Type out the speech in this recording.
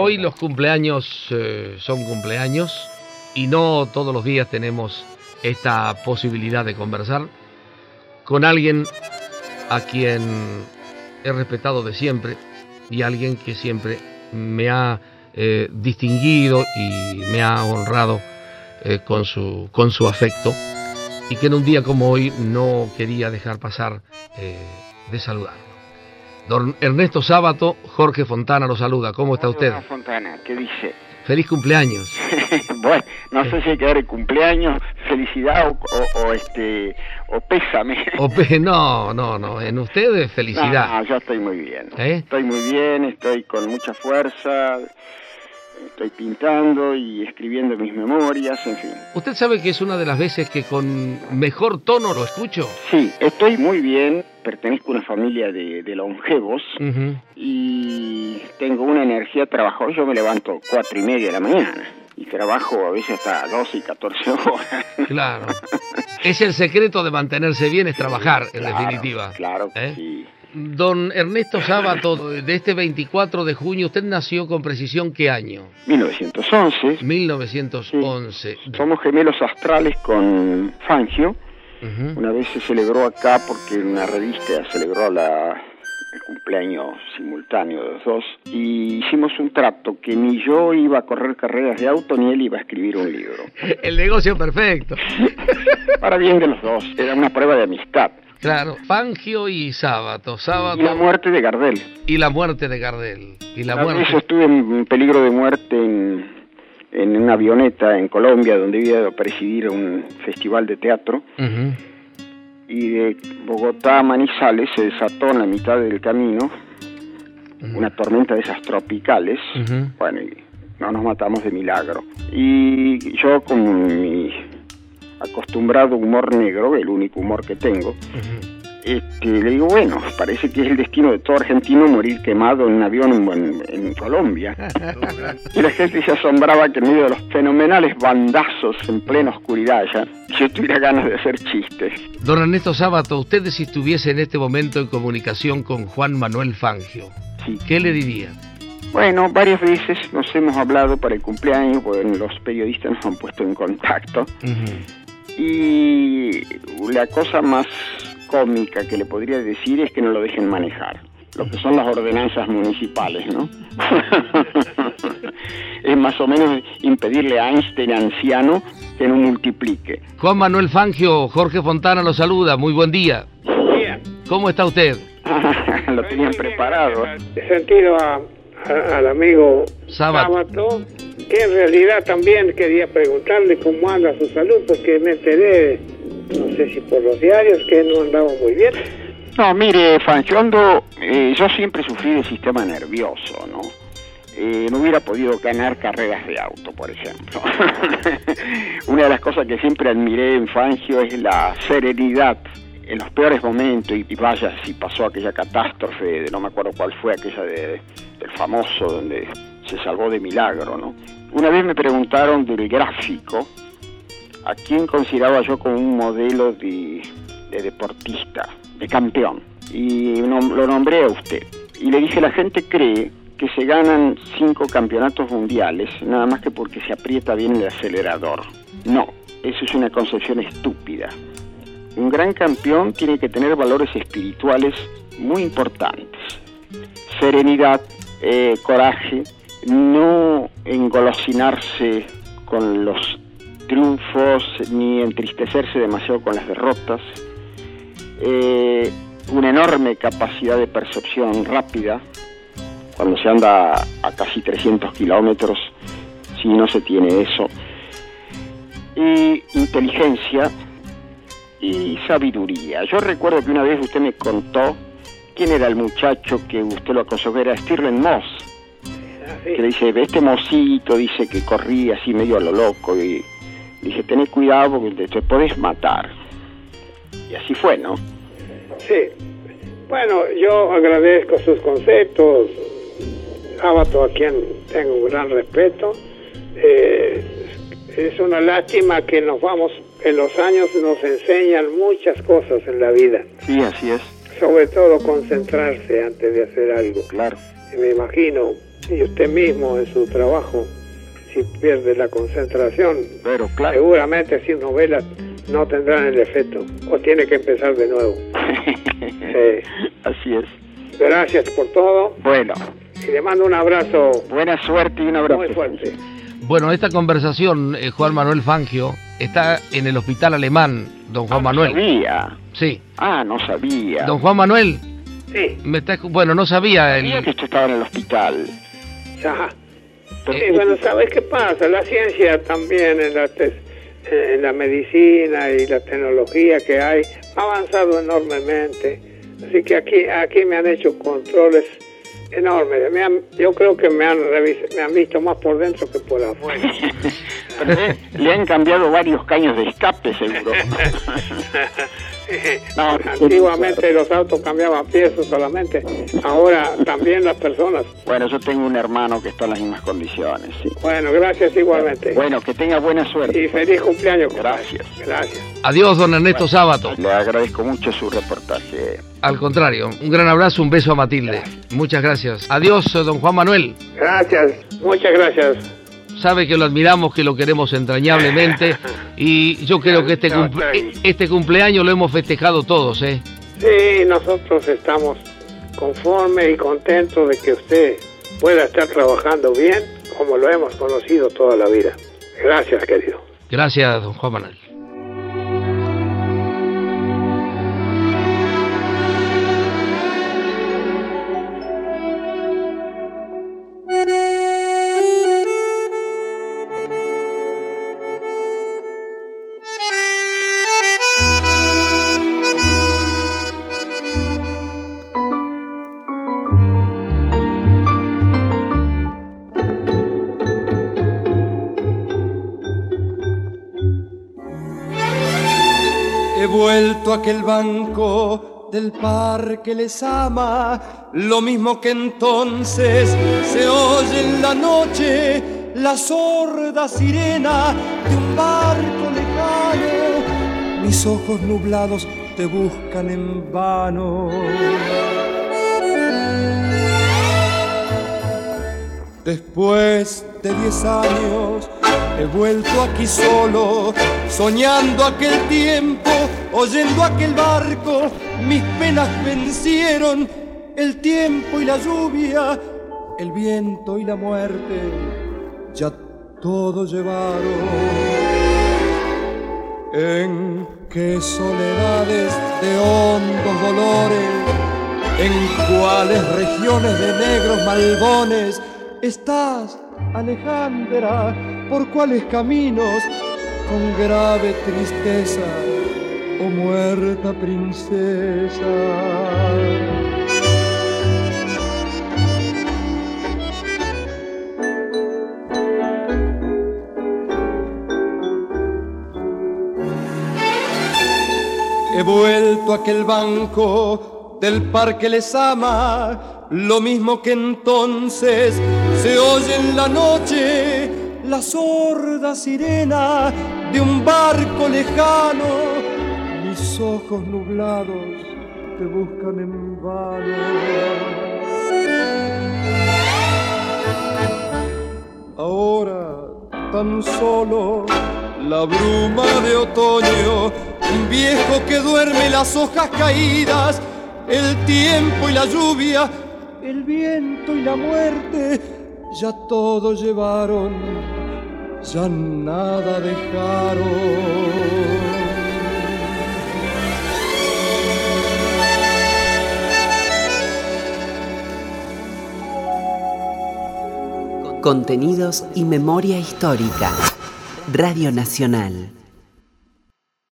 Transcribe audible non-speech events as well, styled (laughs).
Hoy los cumpleaños eh, son cumpleaños y no todos los días tenemos esta posibilidad de conversar con alguien a quien he respetado de siempre y alguien que siempre me ha eh, distinguido y me ha honrado eh, con, su, con su afecto y que en un día como hoy no quería dejar pasar de saludarlo. Don Ernesto Sábato, Jorge Fontana lo saluda. ¿Cómo está usted? Fontana, ¿qué dice? Feliz cumpleaños. (laughs) bueno, no sé si hay que dar el cumpleaños, felicidad o, o, este o pésame. O pe (laughs) no, no, no, en ustedes felicidad. No, yo estoy muy bien. ¿Eh? Estoy muy bien, estoy con mucha fuerza, estoy pintando y escribiendo mis memorias, en fin. ¿Usted sabe que es una de las veces que con mejor tono lo escucho? Sí, estoy muy bien, pertenezco a una familia de, de longevos y tengo una energía trabajadora, yo me levanto cuatro y media de la mañana y trabajo a veces hasta 12 y 14 horas. Claro. es el secreto de mantenerse bien, es trabajar, en claro, definitiva. Claro, ¿Eh? sí. Don Ernesto Sábato, de este 24 de junio, ¿usted nació con precisión qué año? 1911. 1911. Sí. Somos gemelos astrales con Fangio. Uh -huh. Una vez se celebró acá porque en una revista celebró la, el cumpleaños simultáneo de los dos y hicimos un trato que ni yo iba a correr carreras de auto ni él iba a escribir un libro. (laughs) El negocio perfecto. Para bien de los dos, era una prueba de amistad. Claro, Fangio y Sábato, Sábato. Y la muerte de Gardel. Y la muerte de Gardel. Y la muerte. Vez estuve en peligro de muerte en, en una avioneta en Colombia donde iba a presidir un festival de teatro. Uh -huh. Y de Bogotá a Manizales se desató en la mitad del camino uh -huh. una tormenta de esas tropicales. Uh -huh. Bueno, y no nos matamos de milagro. Y yo con mi acostumbrado humor negro, el único humor que tengo, uh -huh. este, le digo, bueno, parece que es el destino de todo argentino morir quemado en un avión en, en Colombia. (laughs) y la gente se asombraba que en medio de los fenomenales bandazos en plena oscuridad ya, yo tuviera ganas de hacer chistes. Don Ernesto Sábato, usted si estuviese en este momento en comunicación con Juan Manuel Fangio, sí. ¿qué le diría? Bueno, varias veces nos hemos hablado para el cumpleaños, porque los periodistas nos han puesto en contacto. Uh -huh. Y la cosa más cómica que le podría decir es que no lo dejen manejar. Lo que son las ordenanzas municipales, ¿no? (laughs) es más o menos impedirle a Einstein anciano que no multiplique. Juan Manuel Fangio, Jorge Fontana lo saluda. Muy buen día. Buen día. ¿Cómo está usted? (laughs) lo tenían preparado. He sentido a, a, al amigo Sábato. Sábato que en realidad también quería preguntarle cómo anda su salud, porque me enteré, no sé si por los diarios, que no andaba muy bien. No, mire, Fancho, ando, eh, yo siempre sufrí de sistema nervioso, ¿no? Eh, no hubiera podido ganar carreras de auto, por ejemplo. (laughs) Una de las cosas que siempre admiré en Fangio es la serenidad en los peores momentos, y, y vaya si pasó aquella catástrofe, de, no me acuerdo cuál fue, aquella de, famoso, donde se salvó de milagro, ¿no? Una vez me preguntaron del gráfico, a quién consideraba yo como un modelo de, de deportista, de campeón, y no, lo nombré a usted. Y le dije, la gente cree que se ganan cinco campeonatos mundiales, nada más que porque se aprieta bien el acelerador. No, eso es una concepción estúpida. Un gran campeón tiene que tener valores espirituales muy importantes. Serenidad, eh, coraje, no engolosinarse con los triunfos ni entristecerse demasiado con las derrotas, eh, una enorme capacidad de percepción rápida, cuando se anda a casi 300 kilómetros, si no se tiene eso, y inteligencia y sabiduría. Yo recuerdo que una vez usted me contó quién era el muchacho que usted lo aconsejó, era Stirling Moss que le dice, este mocito dice que corría así medio a lo loco y dice, tenés cuidado porque te, podés matar. Y así fue, ¿no? Sí. Bueno, yo agradezco sus conceptos, Sábato, a quien tengo un gran respeto. Eh, es una lástima que nos vamos, en los años nos enseñan muchas cosas en la vida. Sí, así es. Sobre todo concentrarse antes de hacer algo. Claro. Me imagino y usted mismo en su trabajo, si pierde la concentración, Pero claro. seguramente sin novelas no tendrán el efecto o tiene que empezar de nuevo. (laughs) Sí. Así es. Gracias por todo Bueno, y le mando un abrazo buena suerte y un abrazo. muy fuerte. Bueno, esta conversación, eh, Juan Manuel Fangio, está en el hospital alemán, don Juan Ah, Manuel. No sabía. Sí. Ah, no sabía. Don Juan Manuel, Sí, me está, escu- bueno, no sabía Sabía el... que usted estaba en el hospital. ya. Pero- Sí, bueno, ¿sabes qué pasa? La ciencia también en la, en la medicina y la tecnología que hay ha avanzado enormemente. Así que aquí, aquí me han hecho controles enormes. Me han- yo creo que me han, me han visto más por dentro que por afuera. Pero, eh, (laughs) le han cambiado varios caños de escape, seguro. (laughs) (laughs) No, Antiguamente los autos cambiaban piezas solamente, ahora también las personas. Bueno, yo tengo un hermano que está en las mismas condiciones, sí. Bueno, gracias igualmente. Bueno, que tenga buena suerte. Y feliz cumpleaños. Gracias. Gracias. Adiós, don Ernesto Sábato. Le agradezco mucho su reportaje. Al contrario, un gran abrazo, un beso a Matilde. Muchas gracias. Adiós, don Juan Manuel. Gracias, muchas gracias. Sabe que lo admiramos, que lo queremos entrañablemente (laughs) y yo creo que este, cumple- este cumpleaños lo hemos festejado todos, ¿eh? Sí, nosotros estamos conformes y contentos de que usted pueda estar trabajando bien como lo hemos conocido toda la vida. Gracias, querido. Gracias, don Juan Manuel. He vuelto a aquel banco del parque les ama, lo mismo que entonces se oye en la noche la sorda sirena de un barco lejano. Mis ojos nublados te buscan en vano. Después de diez años he vuelto aquí solo, soñando aquel tiempo, oyendo aquel barco, mis penas vencieron, el tiempo y la lluvia, el viento y la muerte, ya todo llevaron. En qué soledades de hondos dolores, en cuáles regiones de negros malbones estás, Alejandra, por cuáles caminos, con grave tristeza, oh muerta princesa. He vuelto a aquel banco del parque les ama, lo mismo que entonces se oye en la noche la sorda sirena de un barco lejano. Mis ojos nublados te buscan en vano. Ahora tan solo la bruma de otoño, un viejo que duerme las hojas caídas, el tiempo y la lluvia, el viento y la muerte, ya todo llevaron, ya nada dejaron. Contenidos y memoria histórica. Radio Nacional.